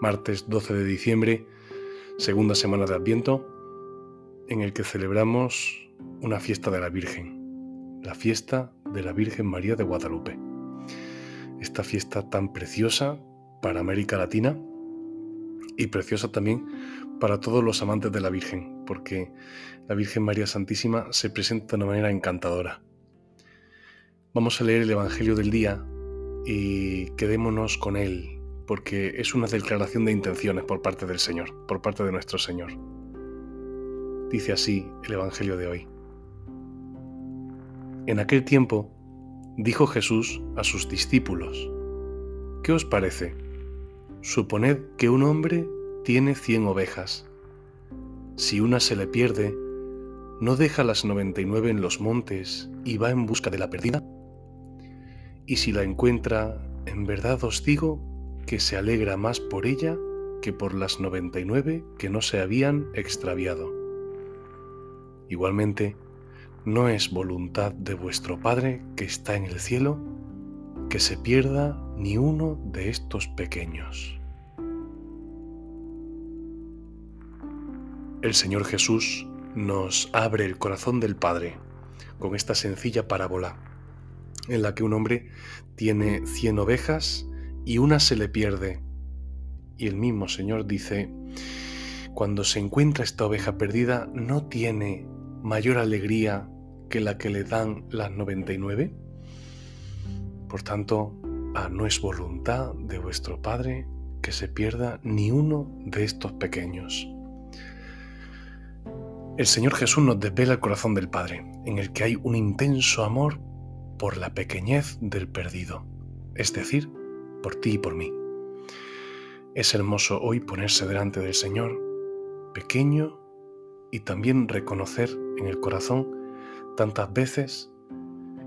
Martes 12 de diciembre, segunda semana de Adviento, en el que celebramos una fiesta de la Virgen, la fiesta de la Virgen María de Guadalupe. Esta fiesta tan preciosa para América Latina y preciosa también para todos los amantes de la Virgen, porque la Virgen María Santísima se presenta de una manera encantadora. Vamos a leer el Evangelio del día y quedémonos con él, porque es una declaración de intenciones por parte del Señor, por parte de nuestro Señor. Dice así el Evangelio de hoy. En aquel tiempo dijo Jesús a sus discípulos, ¿qué os parece? Suponed que un hombre tiene cien ovejas. Si una se le pierde, ¿no deja las noventa y nueve en los montes y va en busca de la perdida? Y si la encuentra, en verdad os digo que se alegra más por ella que por las noventa y nueve que no se habían extraviado. Igualmente, no es voluntad de vuestro Padre que está en el cielo que se pierda ni uno de estos pequeños. El Señor Jesús nos abre el corazón del Padre con esta sencilla parábola en la que un hombre tiene cien ovejas y una se le pierde. Y el mismo Señor dice, cuando se encuentra esta oveja perdida, ¿no tiene mayor alegría que la que le dan las 99? Por tanto, a no es voluntad de vuestro Padre que se pierda ni uno de estos pequeños. El Señor Jesús nos desvela el corazón del Padre, en el que hay un intenso amor por la pequeñez del perdido, es decir, por ti y por mí. Es hermoso hoy ponerse delante del Señor, pequeño, y también reconocer en el corazón tantas veces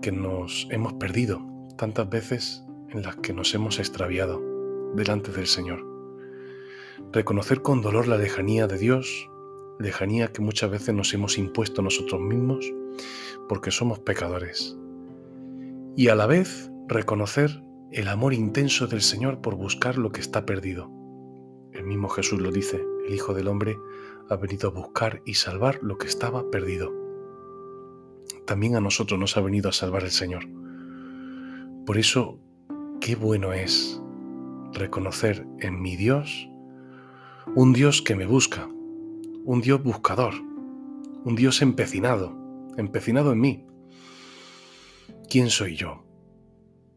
que nos hemos perdido, tantas veces en las que nos hemos extraviado delante del Señor. Reconocer con dolor la lejanía de Dios, lejanía que muchas veces nos hemos impuesto nosotros mismos porque somos pecadores. Y a la vez reconocer el amor intenso del Señor por buscar lo que está perdido. El mismo Jesús lo dice, el Hijo del Hombre ha venido a buscar y salvar lo que estaba perdido. También a nosotros nos ha venido a salvar el Señor. Por eso, qué bueno es reconocer en mi Dios un Dios que me busca, un Dios buscador, un Dios empecinado, empecinado en mí. ¿Quién soy yo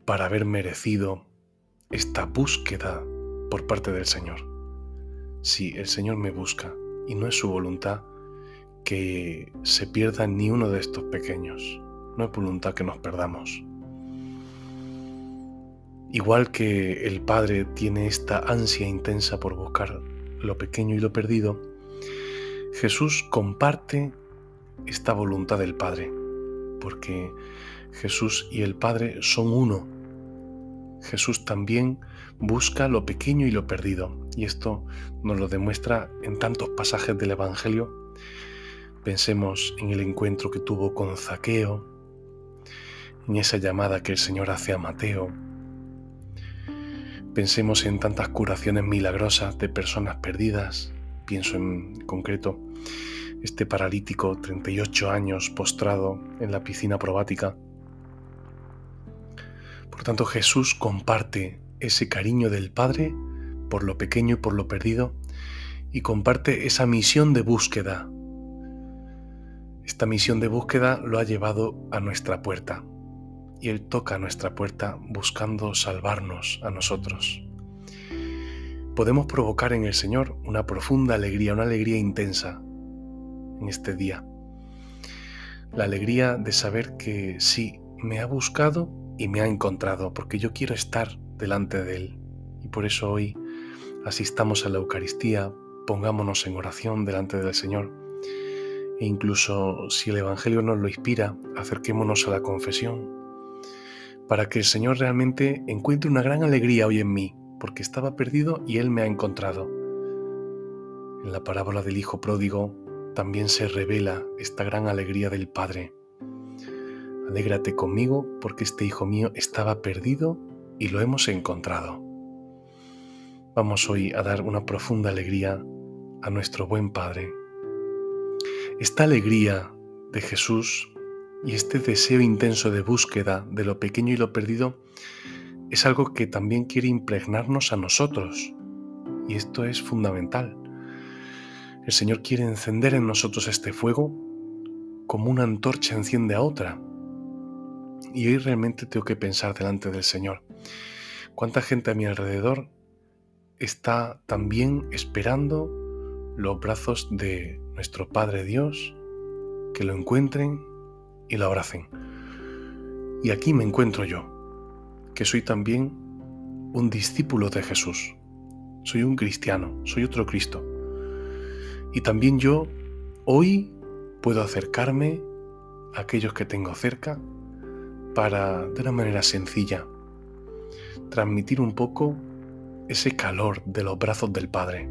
para haber merecido esta búsqueda por parte del Señor? Si el Señor me busca y no es su voluntad que se pierda ni uno de estos pequeños, no es voluntad que nos perdamos. Igual que el Padre tiene esta ansia intensa por buscar lo pequeño y lo perdido, Jesús comparte esta voluntad del Padre, porque Jesús y el Padre son uno. Jesús también busca lo pequeño y lo perdido, y esto nos lo demuestra en tantos pasajes del Evangelio. Pensemos en el encuentro que tuvo con Zaqueo, en esa llamada que el Señor hace a Mateo. Pensemos en tantas curaciones milagrosas de personas perdidas, pienso en concreto este paralítico 38 años postrado en la piscina probática. Por tanto, Jesús comparte ese cariño del Padre por lo pequeño y por lo perdido y comparte esa misión de búsqueda. Esta misión de búsqueda lo ha llevado a nuestra puerta y Él toca nuestra puerta buscando salvarnos a nosotros podemos provocar en el Señor una profunda alegría, una alegría intensa en este día. La alegría de saber que sí, me ha buscado y me ha encontrado, porque yo quiero estar delante de Él. Y por eso hoy asistamos a la Eucaristía, pongámonos en oración delante del Señor. E incluso si el Evangelio nos lo inspira, acerquémonos a la confesión, para que el Señor realmente encuentre una gran alegría hoy en mí, porque estaba perdido y Él me ha encontrado. En la parábola del Hijo Pródigo también se revela esta gran alegría del Padre. Alégrate conmigo porque este Hijo mío estaba perdido y lo hemos encontrado. Vamos hoy a dar una profunda alegría a nuestro buen Padre. Esta alegría de Jesús y este deseo intenso de búsqueda de lo pequeño y lo perdido es algo que también quiere impregnarnos a nosotros. Y esto es fundamental. El Señor quiere encender en nosotros este fuego como una antorcha enciende a otra. Y hoy realmente tengo que pensar delante del Señor. ¿Cuánta gente a mi alrededor está también esperando los brazos de nuestro Padre Dios, que lo encuentren y lo abracen? Y aquí me encuentro yo que soy también un discípulo de Jesús. Soy un cristiano, soy otro Cristo. Y también yo hoy puedo acercarme a aquellos que tengo cerca para, de una manera sencilla, transmitir un poco ese calor de los brazos del Padre.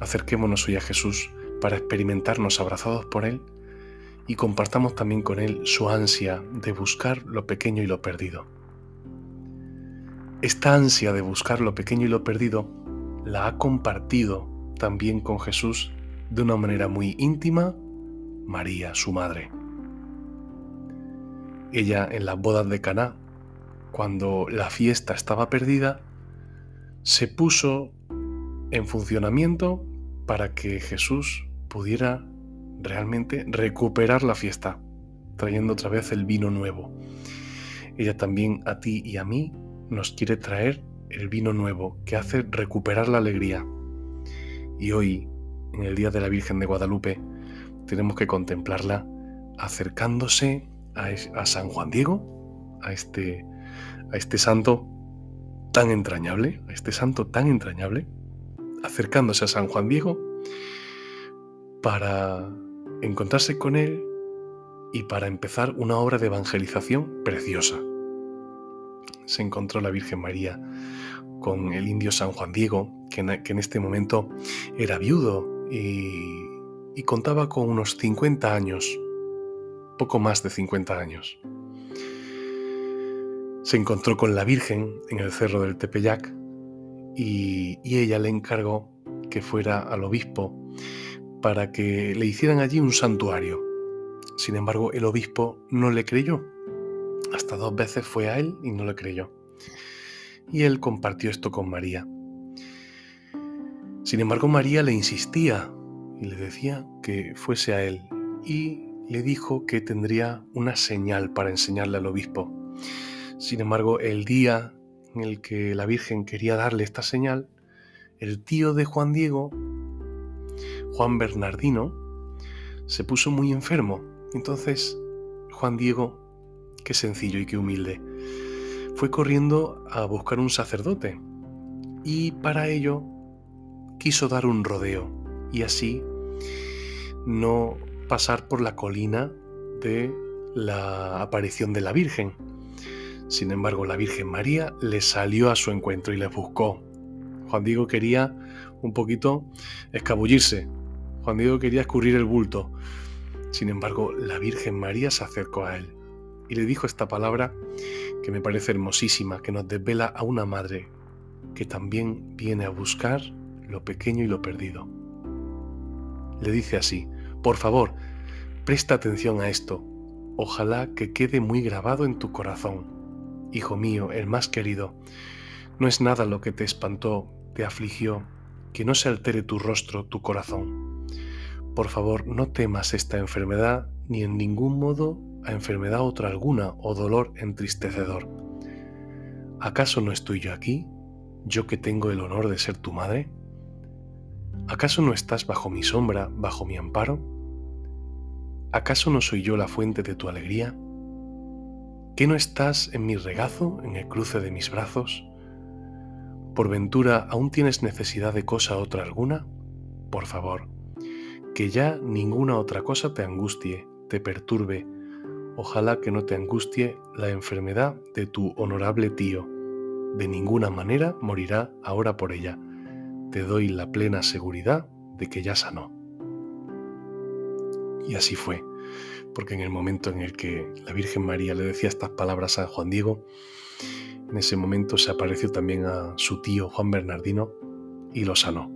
Acerquémonos hoy a Jesús para experimentarnos abrazados por Él y compartamos también con Él su ansia de buscar lo pequeño y lo perdido. Esta ansia de buscar lo pequeño y lo perdido la ha compartido también con Jesús de una manera muy íntima María, su madre. Ella en las bodas de Caná, cuando la fiesta estaba perdida, se puso en funcionamiento para que Jesús pudiera realmente recuperar la fiesta, trayendo otra vez el vino nuevo. Ella también a ti y a mí nos quiere traer el vino nuevo que hace recuperar la alegría. Y hoy, en el Día de la Virgen de Guadalupe, tenemos que contemplarla acercándose a, San Juan Diego, a este, a este santo tan entrañable, a este santo tan entrañable, acercándose a San Juan Diego para encontrarse con él y para empezar una obra de evangelización preciosa. Se encontró la Virgen María con el indio San Juan Diego, que en, este momento era viudo y, y contaba con unos 50 años, poco más de 50 años. Se encontró con la Virgen en el cerro del Tepeyac y, y ella le encargó que fuera al obispo para que le hicieran allí un santuario. Sin embargo, el obispo no le creyó. Hasta dos veces fue a él y no le creyó. Y él compartió esto con María. Sin embargo, María le insistía y le decía que fuese a él y le dijo que tendría una señal para enseñarle al obispo. Sin embargo, el día en el que la Virgen quería darle esta señal, el tío de Juan Diego Juan Bernardino, se puso muy enfermo. Entonces, Juan Diego, qué sencillo y qué humilde, fue corriendo a buscar un sacerdote y para ello quiso dar un rodeo y así no pasar por la colina de la aparición de la Virgen. Sin embargo, la Virgen María le salió a su encuentro y le buscó. Juan Diego quería un poquito escabullirse, Juan Diego quería escurrir el bulto. Sin embargo, la Virgen María se acercó a él y le dijo esta palabra que me parece hermosísima, que nos desvela a una madre que también viene a buscar lo pequeño y lo perdido. Le dice así, por favor, presta atención a esto, ojalá que quede muy grabado en tu corazón. Hijo mío, el más querido, no es nada lo que te espantó, te afligió, que no se altere tu rostro, tu corazón. Por favor, no temas esta enfermedad ni en ningún modo a enfermedad otra alguna o dolor entristecedor. ¿Acaso no estoy yo aquí, yo que tengo el honor de ser tu madre? ¿Acaso no estás bajo mi sombra, bajo mi amparo? ¿Acaso no soy yo la fuente de tu alegría? ¿Qué no estás en mi regazo, en el cruce de mis brazos? ¿Por ventura aún tienes necesidad de cosa otra alguna? Por favor, que ya ninguna otra cosa te angustie, te perturbe. Ojalá que no te angustie la enfermedad de tu honorable tío. De ninguna manera morirá ahora por ella. Te doy la plena seguridad de que ya sanó. Y así fue, porque en el momento en el que la Virgen María le decía estas palabras a Juan Diego, en ese momento se apareció también a su tío Juan Bernardino y lo sanó.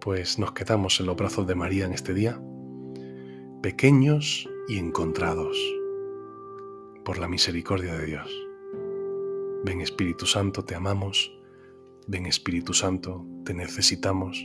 Pues nos quedamos en los brazos de María en este día, pequeños y encontrados por la misericordia de Dios. Ven Espíritu Santo, te amamos. Ven Espíritu Santo, te necesitamos.